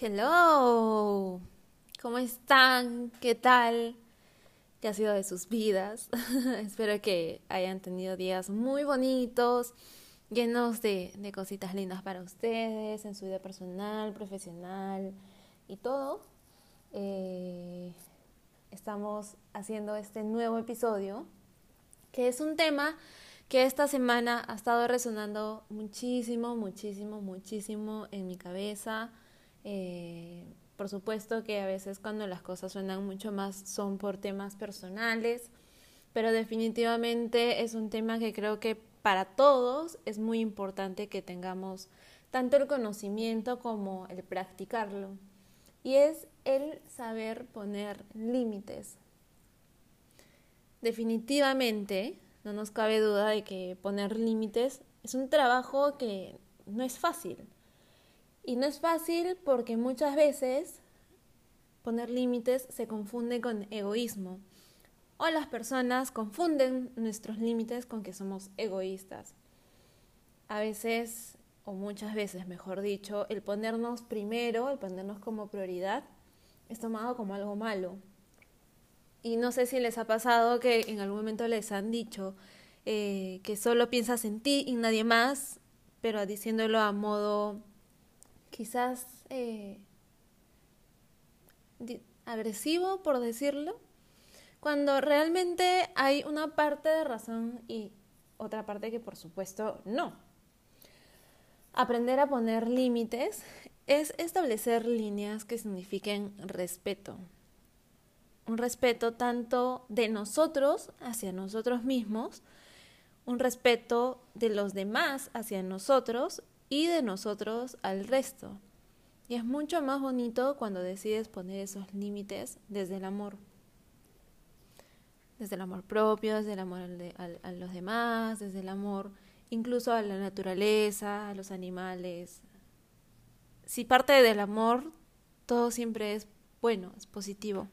Hello, ¿cómo están? ¿Qué tal? ¿Qué ha sido de sus vidas? Espero que hayan tenido días muy bonitos, llenos de, de, cositas lindas para ustedes, en su vida personal, profesional y todo. Eh, estamos haciendo este nuevo episodio, que es un tema que esta semana ha estado resonando muchísimo, muchísimo, muchísimo en mi cabeza eh, por supuesto que a veces cuando las cosas suenan mucho más son por temas personales, pero definitivamente es un tema que creo que para todos es muy importante que tengamos tanto el conocimiento como el practicarlo. Y es el saber poner límites. Definitivamente, no nos cabe duda de que poner límites es un trabajo que no es fácil y no es fácil porque muchas veces poner límites se confunde con egoísmo. O las personas confunden nuestros límites con que somos egoístas. A veces, o muchas veces, mejor dicho, el ponernos primero, el ponernos como prioridad, es tomado como algo malo. Y no sé si les ha pasado que en algún momento les han dicho eh, que solo piensas en ti y nadie más, pero diciéndolo a modo quizás eh, agresivo, por decirlo, cuando realmente hay una parte de razón y otra parte que por supuesto no. Aprender a poner límites es establecer líneas que signifiquen respeto. Un respeto tanto de nosotros hacia nosotros mismos, un respeto de los demás hacia nosotros y de nosotros al resto. Y es mucho más bonito cuando decides poner esos límites desde el amor. Desde el amor propio, desde el amor a, los demás, desde el amor incluso a la naturaleza, a los animales. Si parte del amor, todo siempre es bueno, es positivo.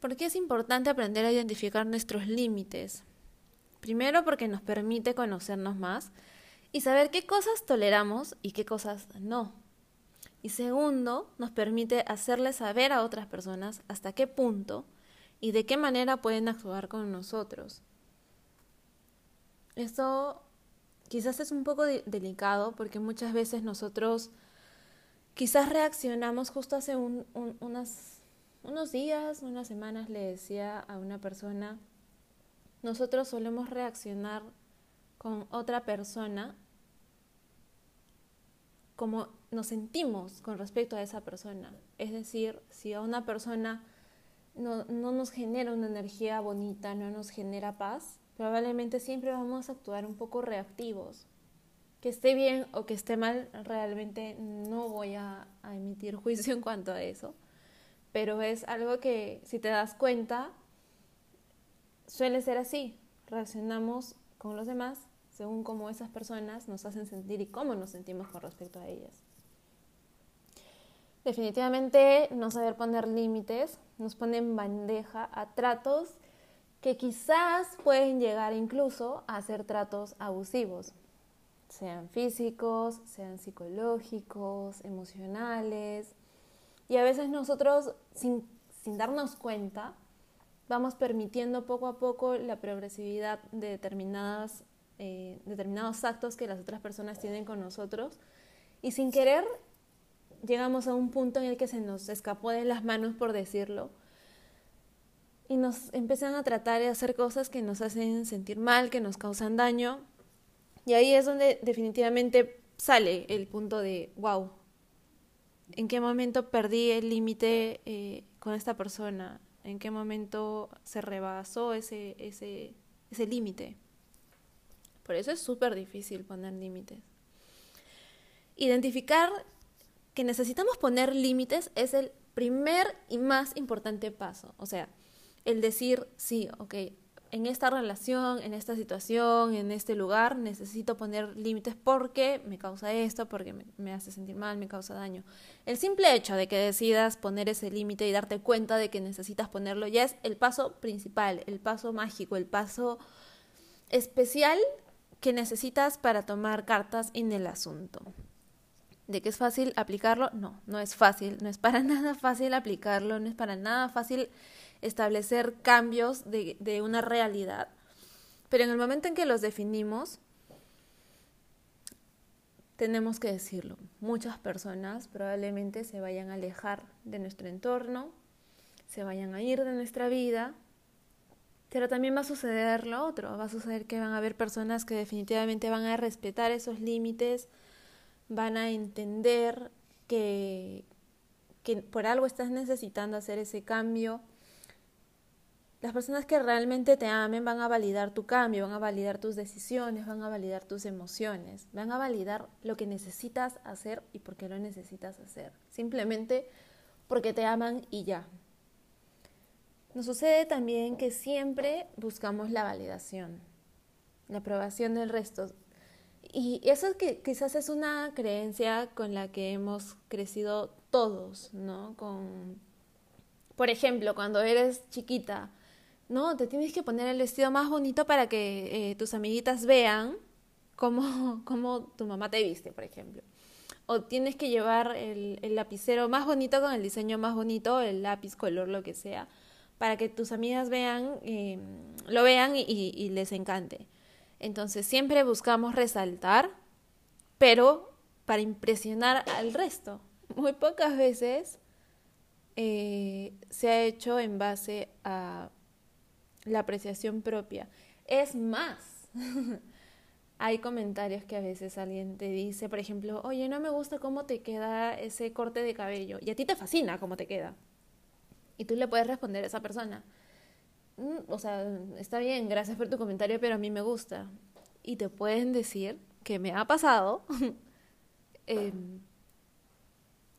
¿Por qué es importante aprender a identificar nuestros límites? Primero porque nos permite conocernos más y saber qué cosas toleramos y qué cosas no. Y segundo, nos permite hacerle saber a otras personas hasta qué punto y de qué manera pueden actuar con nosotros. Esto quizás es un poco delicado porque muchas veces nosotros quizás reaccionamos justo hace unos días, unas semanas le decía a una persona nosotros solemos reaccionar con otra persona como nos sentimos con respecto a esa persona. Es decir, si a una persona no, no, nos genera una energía bonita, no nos genera paz, probablemente siempre vamos a actuar un poco reactivos. Que esté bien o que esté mal, realmente no voy a, a emitir juicio en cuanto a eso, pero es algo que si te das cuenta, suele ser así. Reaccionamos con los demás según cómo esas personas nos hacen sentir y cómo nos sentimos con respecto a ellas. Definitivamente no saber poner límites nos pone en bandeja a tratos que quizás pueden llegar incluso a ser tratos abusivos, sean físicos, sean psicológicos, emocionales. Y a veces nosotros, sin, sin darnos cuenta, vamos permitiendo poco a poco la progresividad de determinadas, eh, determinados actos que las otras personas tienen con nosotros y sin querer llegamos a un punto en el que se nos escapó de las manos, por decirlo, y nos empiezan a tratar de hacer cosas que nos hacen sentir mal, que nos causan daño. Y ahí es donde definitivamente sale el punto de, wow, ¿en qué momento perdí el límite eh, con esta persona? En qué momento se rebasó ese, ese, ese límite. Por eso es súper difícil poner límites. Identificar que necesitamos poner límites es el primer y más importante paso. O sea, el decir, sí, ok, en esta relación, en esta situación, en este lugar, necesito poner límites porque me causa esto, porque me, hace sentir mal, me causa daño. El simple hecho de que decidas poner ese límite y darte cuenta de que necesitas ponerlo ya es el paso principal, el paso mágico, el paso especial que necesitas para tomar cartas en el asunto. ¿De que es fácil aplicarlo? No, no es fácil, no es para nada fácil aplicarlo, no es para nada fácil establecer cambios de, una realidad. Pero en el momento en que los definimos, tenemos que decirlo. Muchas personas probablemente se vayan a alejar de nuestro entorno, se vayan a ir de nuestra vida, pero también va a suceder lo otro, va a suceder que van a haber personas que definitivamente van a respetar esos límites, van a entender que, que por algo estás necesitando hacer ese cambio las personas que realmente te amen van a validar tu cambio, van a validar tus decisiones, van a validar tus emociones, van a validar lo que necesitas hacer y por qué lo necesitas hacer. Simplemente porque te aman y ya. Nos sucede también que siempre buscamos la validación, la aprobación del resto. Y eso que quizás es una creencia con la que hemos crecido todos, ¿no? Con, por ejemplo, cuando eres chiquita, no, te tienes que poner el vestido más bonito para que eh, tus amiguitas vean cómo, cómo, tu mamá te viste, por ejemplo. O tienes que llevar el, lapicero más bonito con el diseño más bonito, el lápiz, color, lo que sea, para que tus amigas vean, em, lo vean y, y les encante. Entonces siempre buscamos resaltar, pero para impresionar al resto. Muy pocas veces eh, se ha hecho en base a la apreciación propia. Es más, hay comentarios que a veces alguien te dice, por ejemplo, oye, no me gusta cómo te queda ese corte de cabello, y a ti te fascina cómo te queda. Y tú le puedes responder a esa persona, mm, o sea, está bien, gracias por tu comentario, pero a mí me gusta. Y te pueden decir que me ha pasado. Em,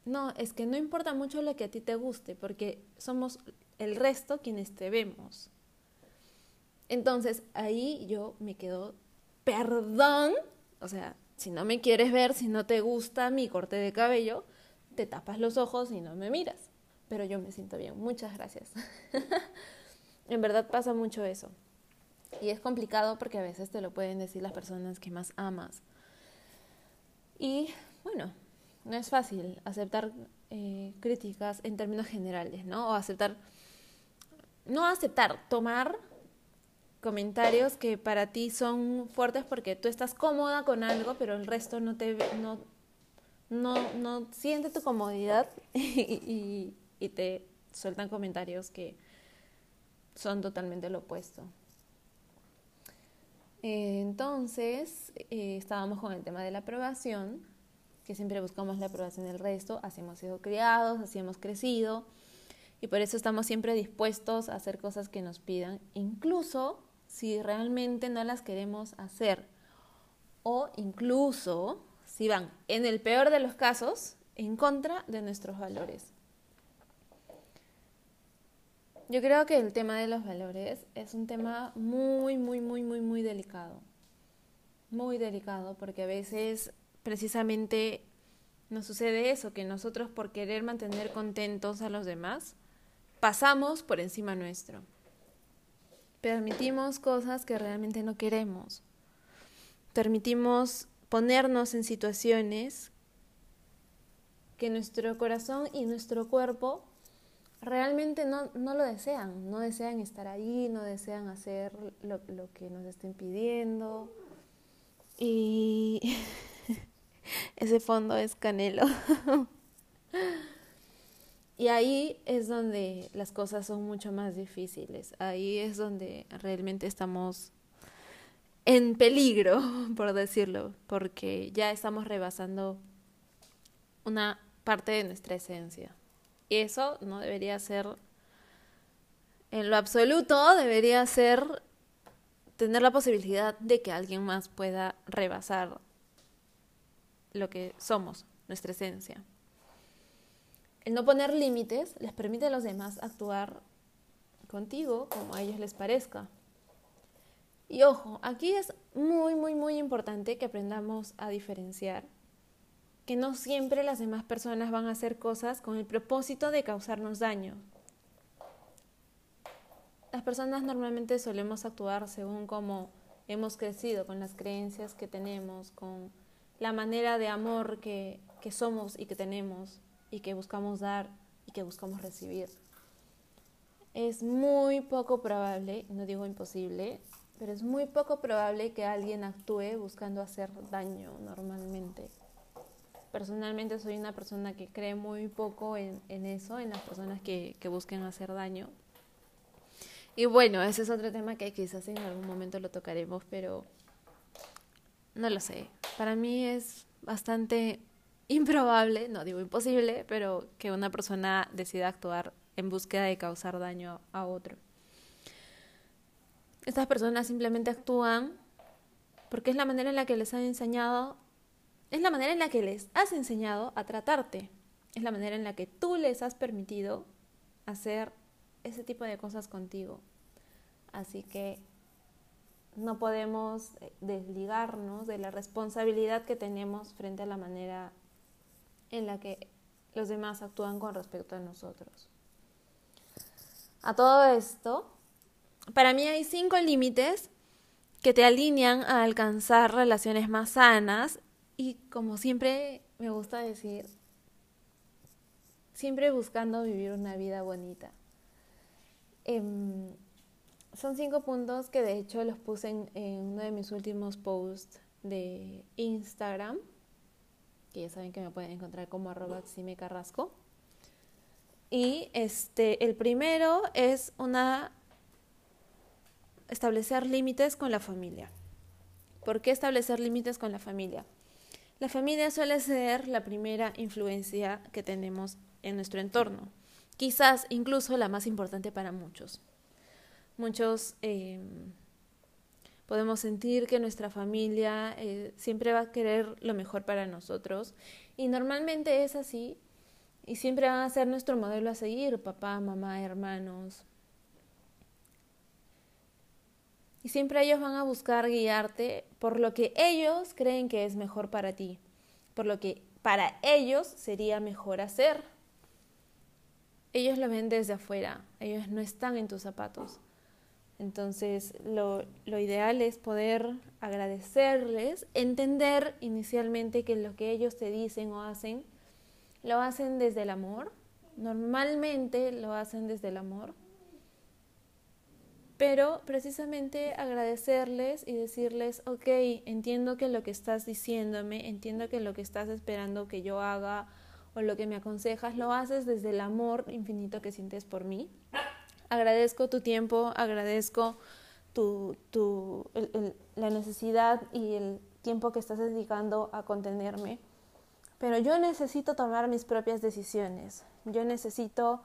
no, es que no importa mucho lo que a ti te guste, porque somos el resto quienes te vemos. Entonces ahí yo me quedo, perdón, o sea, si no me quieres ver, si no te gusta mi corte de cabello, te tapas los ojos y no me miras. Pero yo me siento bien, muchas gracias. en verdad pasa mucho eso. Y es complicado porque a veces te lo pueden decir las personas que más amas. Y bueno, no es fácil aceptar eh, críticas en términos generales, ¿no? O aceptar, no aceptar, tomar comentarios que para ti son fuertes porque tú estás cómoda con algo, pero el resto no te no, no, no siente tu comodidad y, y, te sueltan comentarios que son totalmente lo opuesto. entonces, eh, estábamos con el tema de la aprobación, que siempre buscamos la aprobación del resto, así hemos sido criados, así hemos crecido, y por eso estamos siempre dispuestos a hacer cosas que nos pidan, incluso si realmente no las queremos hacer. O incluso si van, en el peor de los casos, en contra de nuestros valores. Yo creo que el tema de los valores es un tema muy, muy, muy, muy, muy delicado. Muy delicado porque a veces precisamente nos sucede eso, que nosotros por querer mantener contentos a los demás, pasamos por encima nuestro permitimos cosas que realmente no queremos. Permitimos ponernos en situaciones que nuestro corazón y nuestro cuerpo realmente no, no, lo desean, no desean estar ahí, no desean hacer lo, lo que nos estén pidiendo. Y ese fondo es canelo. Y ahí es donde las cosas son mucho más difíciles. Ahí es donde realmente estamos en peligro, por decirlo, porque ya estamos rebasando una parte de nuestra esencia. Y eso no debería ser, en lo absoluto, debería ser tener la posibilidad de que alguien más pueda rebasar lo que somos, nuestra esencia. El no poner límites les permite a los demás actuar contigo como a ellos les parezca. Y ojo, aquí es muy, muy, muy importante que aprendamos a diferenciar que no siempre las demás personas van a hacer cosas con el propósito de causarnos daño. Las personas normalmente solemos actuar según cómo hemos crecido, con las creencias que tenemos, con la manera de amor que, que somos y que tenemos y que buscamos dar y que buscamos recibir. Es muy poco probable, no digo imposible, pero es muy poco probable que alguien actúe buscando hacer daño normalmente. Personalmente soy una persona que cree muy poco en, eso, en las personas que, que busquen hacer daño. Y bueno, ese es otro tema que quizás en algún momento lo tocaremos, pero no lo sé. Para mí es bastante improbable, no digo imposible, pero que una persona decida actuar en búsqueda de causar daño a otro. Estas personas simplemente actúan porque es la manera en la que les han enseñado, es la manera en la que les has enseñado a tratarte, es la manera en la que tú les has permitido hacer ese tipo de cosas contigo. Así que no podemos eh, desligarnos de la responsabilidad que tenemos frente a la manera en la que los demás actúan con respecto a nosotros. A todo esto, para mí hay cinco límites que te alinean a alcanzar relaciones más sanas y como siempre me gusta decir, siempre buscando vivir una vida bonita. Em, son cinco puntos que de hecho los puse en, en, uno de mis últimos posts de Instagram, que ya saben que me pueden encontrar como arroba Carrasco. Y este, el primero es una establecer límites con la familia. ¿Por qué establecer límites con la familia? La familia suele ser la primera influencia que tenemos en nuestro entorno, quizás incluso la más importante para muchos. Muchos em, podemos sentir que nuestra familia eh, siempre va a querer lo mejor para nosotros y normalmente es así y siempre van a ser nuestro modelo a seguir, papá, mamá, hermanos. Y siempre ellos van a buscar guiarte por lo que ellos creen que es mejor para ti, por lo que para ellos sería mejor hacer. Ellos lo ven desde afuera, ellos no están en tus zapatos. Entonces, lo, ideal es poder agradecerles, entender inicialmente que lo que ellos te dicen o hacen lo hacen desde el amor, normalmente lo hacen desde el amor, pero precisamente agradecerles y decirles, ok, entiendo que lo que estás diciéndome, entiendo que lo que estás esperando que yo haga o lo que me aconsejas, lo haces desde el amor infinito que sientes por mí. Agradezco tu tiempo, agradezco tu, tu, la necesidad y el tiempo que estás dedicando a contenerme pero yo necesito tomar mis propias decisiones. Yo necesito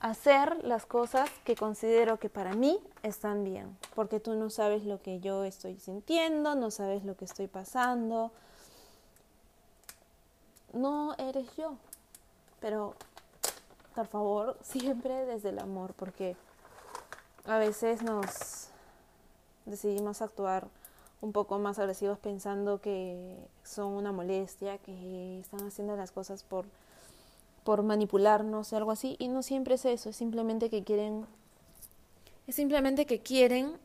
hacer las cosas que considero que para mí están bien, porque tú no sabes lo que yo estoy sintiendo, no sabes lo que estoy pasando. No eres yo, pero por favor, siempre desde el amor, porque a veces nos decidimos actuar un poco más agresivos pensando que son una molestia, que están haciendo las cosas por, por manipularnos o algo así. Y no siempre es eso, es simplemente que quieren, es simplemente que quieren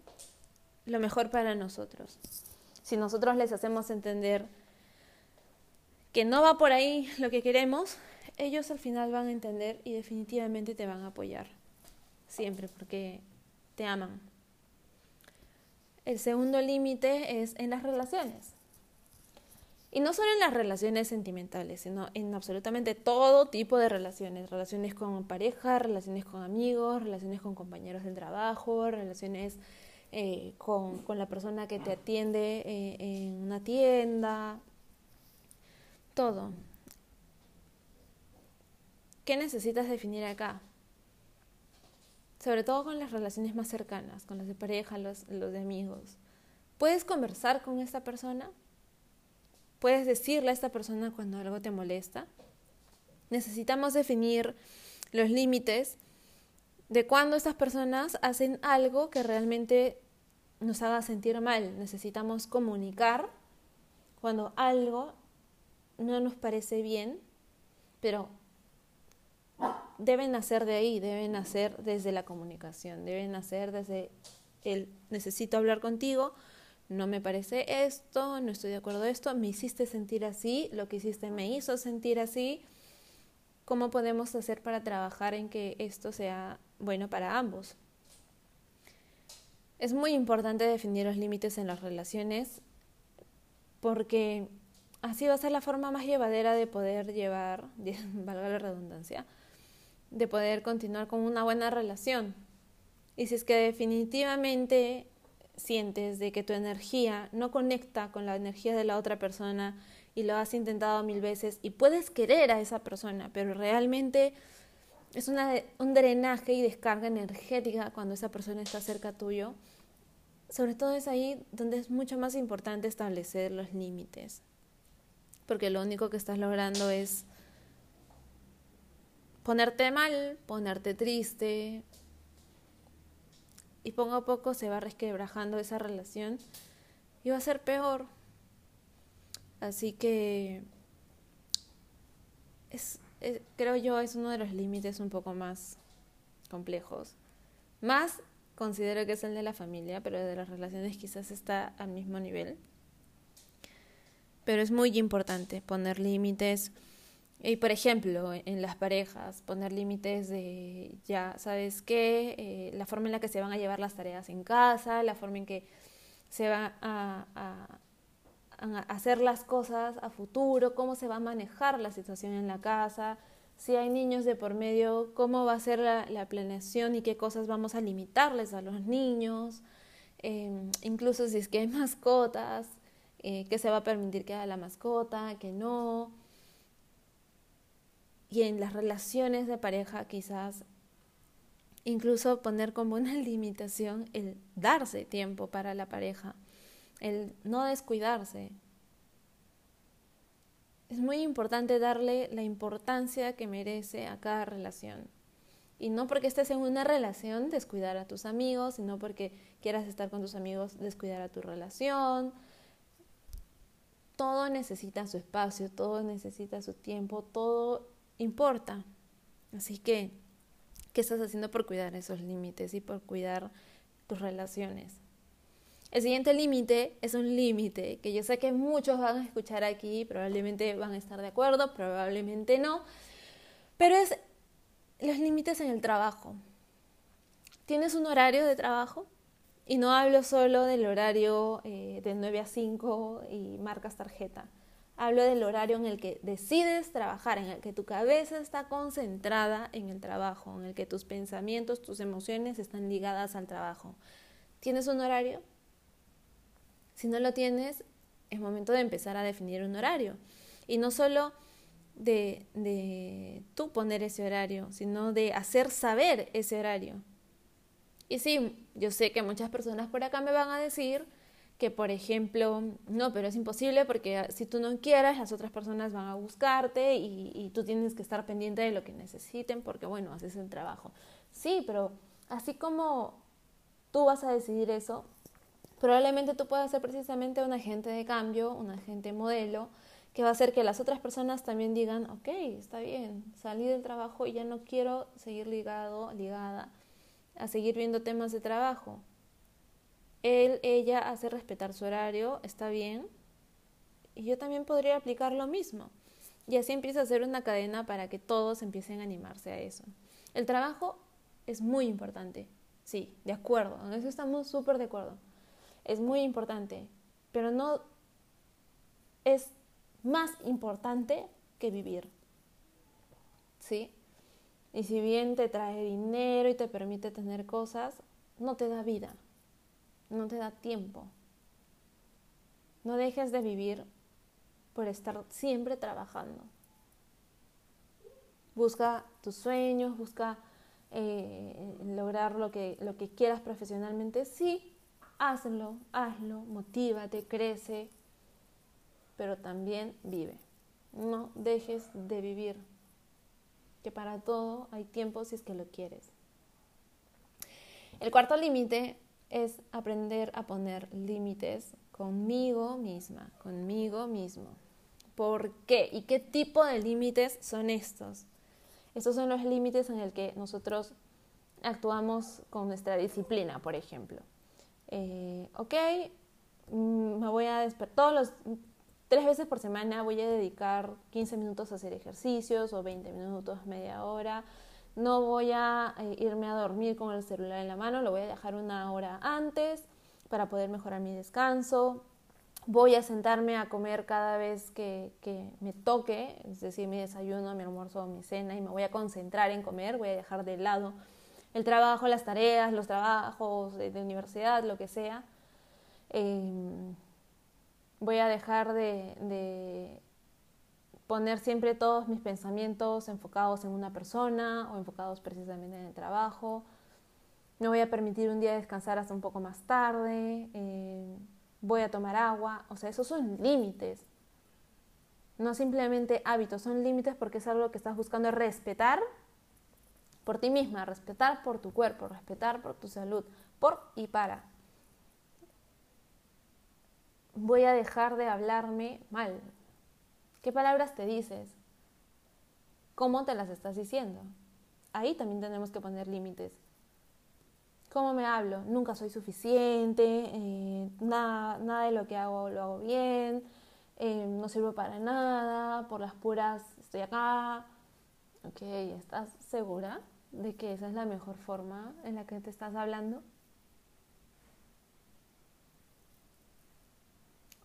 lo mejor para nosotros. Si nosotros les hacemos entender que no va por ahí lo que queremos, ellos al final van a entender y definitivamente te van a apoyar. Siempre, porque te aman. El segundo límite es en las relaciones. Y no solo en las relaciones sentimentales, sino en absolutamente todo tipo de relaciones. Relaciones con pareja, relaciones con amigos, relaciones con compañeros del trabajo, relaciones eh, con, la persona que te atiende eh, en una tienda. Todo. ¿Qué necesitas definir acá? sobre todo con las relaciones más cercanas, con las de pareja, los, los de amigos. ¿Puedes conversar con esta persona? ¿Puedes decirle a esta persona cuando algo te molesta? Necesitamos definir los límites de cuando estas personas hacen algo que realmente nos haga sentir mal. Necesitamos comunicar cuando algo no nos parece bien, pero deben nacer de ahí, deben nacer desde la comunicación, deben nacer desde el necesito hablar contigo, no me parece esto, no estoy de acuerdo esto, me hiciste sentir así, lo que hiciste me hizo sentir así. ¿Cómo podemos hacer para trabajar en que esto sea bueno para ambos? Es muy importante definir los límites en las relaciones porque así va a ser la forma más llevadera de poder llevar, valga la redundancia, de poder continuar con una buena relación. Y si es que definitivamente sientes de que tu energía no conecta con la energía de la otra persona y lo has intentado mil veces y puedes querer a esa persona, pero realmente es un drenaje y descarga energética cuando esa persona está cerca tuyo. Sobre todo es ahí donde es mucho más importante establecer los límites, porque lo único que estás logrando es ponerte mal, ponerte triste, y poco a poco se va resquebrajando esa relación y va a ser peor. Así que es, creo yo es uno de los límites un poco más complejos. Más considero que es el de la familia, pero de las relaciones quizás está al mismo nivel. Pero es muy importante poner límites y por ejemplo, en las parejas, poner límites de, ya, ¿sabes qué? Eh, la forma en la que se van a llevar las tareas en casa, la forma en que se van a, a, hacer las cosas a futuro, cómo se va a manejar la situación en la casa, si hay niños de por medio, cómo va a ser la, planeación y qué cosas vamos a limitarles a los niños, em, incluso si es que hay mascotas, eh, qué se va a permitir que haga la mascota, que no y en las relaciones de pareja quizás incluso poner como una limitación el darse tiempo para la pareja, el no descuidarse. Es muy importante darle la importancia que merece a cada relación. Y no porque estés en una relación descuidar a tus amigos, sino porque quieras estar con tus amigos descuidar a tu relación. Todo necesita su espacio, todo necesita su tiempo, todo importa. Así que, ¿qué estás haciendo por cuidar esos límites y por cuidar tus relaciones? El siguiente límite es un límite que yo sé que muchos van a escuchar aquí, probablemente van a estar de acuerdo, probablemente no, pero es los límites en el trabajo. ¿Tienes un horario de trabajo? Y no hablo solo del horario eh, de 9 a 5 y marcas tarjeta. Hablo del horario en el que decides trabajar, en el que tu cabeza está concentrada en el trabajo, en el que tus pensamientos, tus emociones están ligadas al trabajo. ¿Tienes un horario? Si no lo tienes, es momento de empezar a definir un horario. Y no solo de, de tú poner ese horario, sino de hacer saber ese horario. Y sí, yo sé que muchas personas por acá me van a decir, que, por ejemplo, no, pero es imposible porque si tú no quieres, las otras personas van a buscarte y, tú tienes que estar pendiente de lo que necesiten porque, bueno, haces el trabajo. Sí, pero así como tú vas a decidir eso, probablemente tú puedas ser precisamente un agente de cambio, un agente modelo, que va a hacer que las otras personas también digan, ok, está bien, salí del trabajo y ya no quiero seguir ligado, ligada a seguir viendo temas de trabajo él, ella hace respetar su horario, está bien, y yo también podría aplicar lo mismo. Y así empieza a ser una cadena para que todos empiecen a animarse a eso. El trabajo es muy importante, sí, de acuerdo, en eso estamos súper de acuerdo. Es muy importante, pero no es más importante que vivir. ¿Sí? Y si bien te trae dinero y te permite tener cosas, no te da vida no te da tiempo. No dejes de vivir por estar siempre trabajando. Busca tus sueños, busca eh, lograr lo que, lo que quieras profesionalmente. Sí, hazlo, hazlo, motívate, crece, pero también vive. No dejes de vivir, que para todo hay tiempo si es que lo quieres. El cuarto límite es aprender a poner límites conmigo misma, conmigo mismo. ¿Por qué? ¿Y qué tipo de límites son estos? Estos son los límites en el que nosotros actuamos con nuestra disciplina, por ejemplo. Eh, ok, mm, me voy a despertar todos los tres veces por semana voy a dedicar 15 minutos a hacer ejercicios o 20 minutos, media hora. No voy a eh, irme a dormir con el celular en la mano, lo voy a dejar una hora antes para poder mejorar mi descanso. Voy a sentarme a comer cada vez que, me toque, es decir, mi desayuno, mi almuerzo, mi cena, y me voy a concentrar en comer, voy a dejar de lado el trabajo, las tareas, los trabajos de, universidad, lo que sea. Em, voy a dejar de, poner siempre todos mis pensamientos enfocados en una persona o enfocados precisamente en el trabajo. Me voy a permitir un día descansar hasta un poco más tarde. Eh, voy a tomar agua. O sea, esos son límites. No simplemente hábitos, son límites porque es algo que estás buscando respetar por ti misma, respetar por tu cuerpo, respetar por tu salud, por y para voy a dejar de hablarme mal. ¿Qué palabras te dices? ¿Cómo te las estás diciendo? Ahí también tenemos que poner límites. ¿Cómo me hablo? Nunca soy suficiente, eh, nada, nada de lo que hago lo hago bien, eh, no sirvo para nada, por las puras estoy acá. Ok, ¿estás segura de que esa es la mejor forma en la que te estás hablando?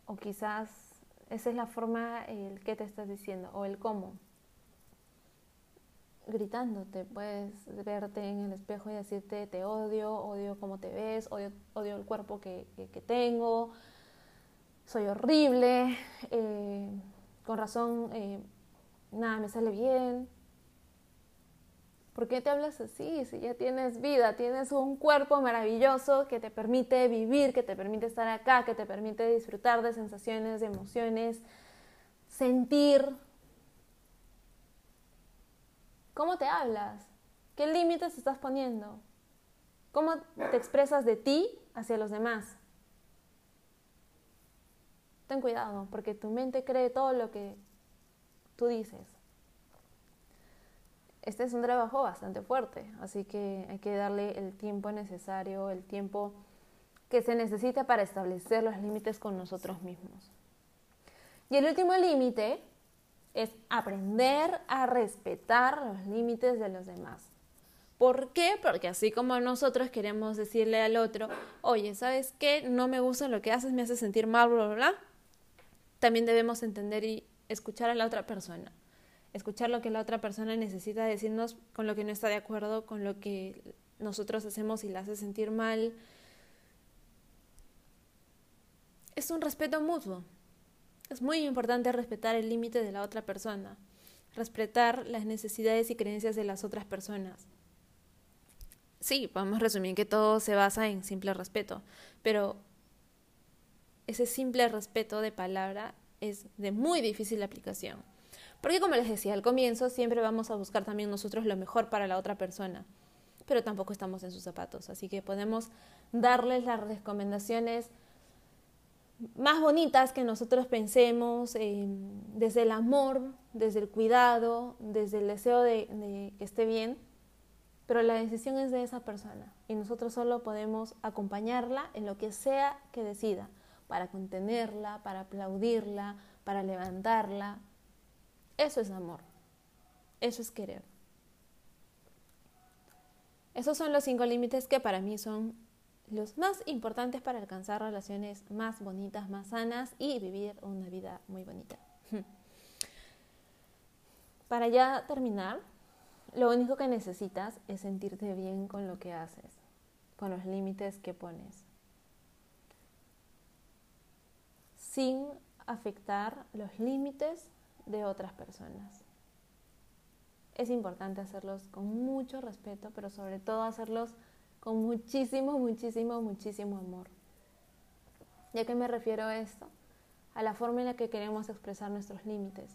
o quizás esa es la forma el que te estás diciendo o el cómo. Gritándote, puedes verte en el espejo y decirte te odio, odio cómo te ves, odio, odio el cuerpo que, tengo, soy horrible, eh, con razón eh, nada me sale bien, ¿Por qué te hablas así? Si ya tienes vida, tienes un cuerpo maravilloso que te permite vivir, que te permite estar acá, que te permite disfrutar de sensaciones, de emociones, sentir. ¿Cómo te hablas? ¿Qué límites estás poniendo? ¿Cómo te expresas de ti hacia los demás? Ten cuidado, porque tu mente cree todo lo que tú dices este es un trabajo bastante fuerte, así que hay que darle el tiempo necesario, el tiempo que se necesita para establecer los límites con nosotros mismos. Y el último límite es aprender a respetar los límites de los demás. ¿Por qué? Porque así como nosotros queremos decirle al otro, oye, ¿sabes qué? No me gusta lo que haces, me hace sentir mal, bla, bla. También debemos entender y escuchar a la otra persona escuchar lo que la otra persona necesita decirnos con lo que no está de acuerdo, con lo que nosotros hacemos y la hace sentir mal. Es un respeto mutuo. Es muy importante respetar el límite de la otra persona, respetar las necesidades y creencias de las otras personas. Sí, podemos resumir que todo se basa en simple respeto, pero ese simple respeto de palabra es de muy difícil aplicación. Porque como les decía al comienzo, siempre vamos a buscar también nosotros lo mejor para la otra persona, pero tampoco estamos en sus zapatos, así que podemos darles las recomendaciones más bonitas que nosotros pensemos, eh, desde el amor, desde el cuidado, desde el deseo de, de que esté bien, pero la decisión es de esa persona y nosotros solo podemos acompañarla en lo que sea que decida, para contenerla, para aplaudirla, para levantarla, eso es amor. Eso es querer. Esos son los cinco límites que para mí son los más importantes para alcanzar relaciones más bonitas, más sanas y vivir una vida muy bonita. Para ya terminar, lo único que necesitas es sentirte bien con lo que haces, con los límites que pones, sin afectar los límites de otras personas. Es importante hacerlos con mucho respeto, pero sobre todo hacerlos con muchísimo, muchísimo, muchísimo amor. ¿Ya que me refiero a esto? A la forma en la que queremos expresar nuestros límites.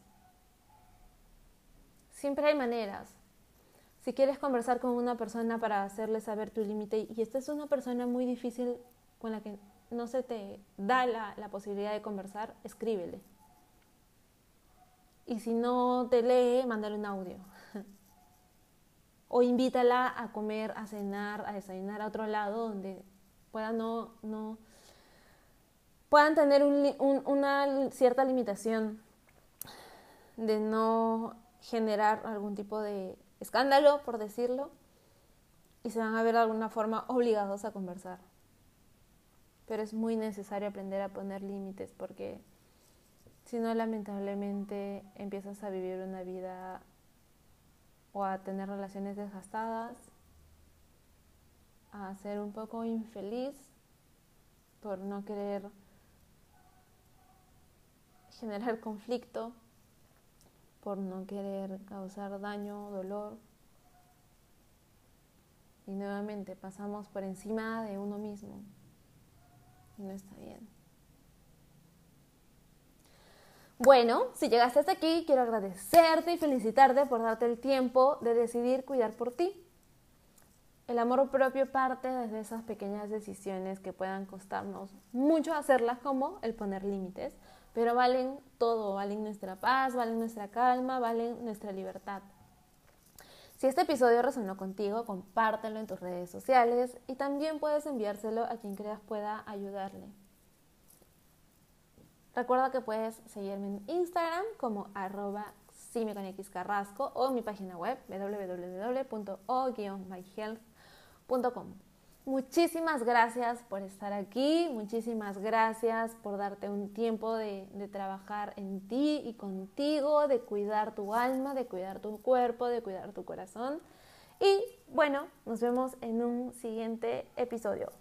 Siempre hay maneras. Si quieres conversar con una persona para hacerle saber tu límite y esta es una persona muy difícil con la que no se te da la, la posibilidad de conversar, escríbele y si no te lee, mándale un audio. o invítala a comer, a cenar, a desayunar a otro lado donde pueda no, no, puedan tener una cierta limitación de no generar algún tipo de escándalo, por decirlo, y se van a ver de alguna forma obligados a conversar. Pero es muy necesario aprender a poner límites porque si no, lamentablemente empiezas a vivir una vida o a tener relaciones desgastadas, a ser un poco infeliz por no querer generar conflicto, por no querer causar daño, dolor. Y nuevamente pasamos por encima de uno mismo. Y no está bien. Bueno, si llegaste hasta aquí, quiero agradecerte y felicitarte por darte el tiempo de decidir cuidar por ti. El amor propio parte desde esas pequeñas decisiones que puedan costarnos mucho hacerlas, como el poner límites, pero valen todo, valen nuestra paz, valen nuestra calma, valen nuestra libertad. Si este episodio resonó contigo, compártelo en tus redes sociales y también puedes enviárselo a quien creas pueda ayudarle. Recuerda que puedes seguirme en Instagram como arroba Carrasco o en mi página web www.o-myhealth.com. Muchísimas gracias por estar aquí, muchísimas gracias por darte un tiempo de, de, trabajar en ti y contigo, de cuidar tu alma, de cuidar tu cuerpo, de cuidar tu corazón. Y bueno, nos vemos en un siguiente episodio.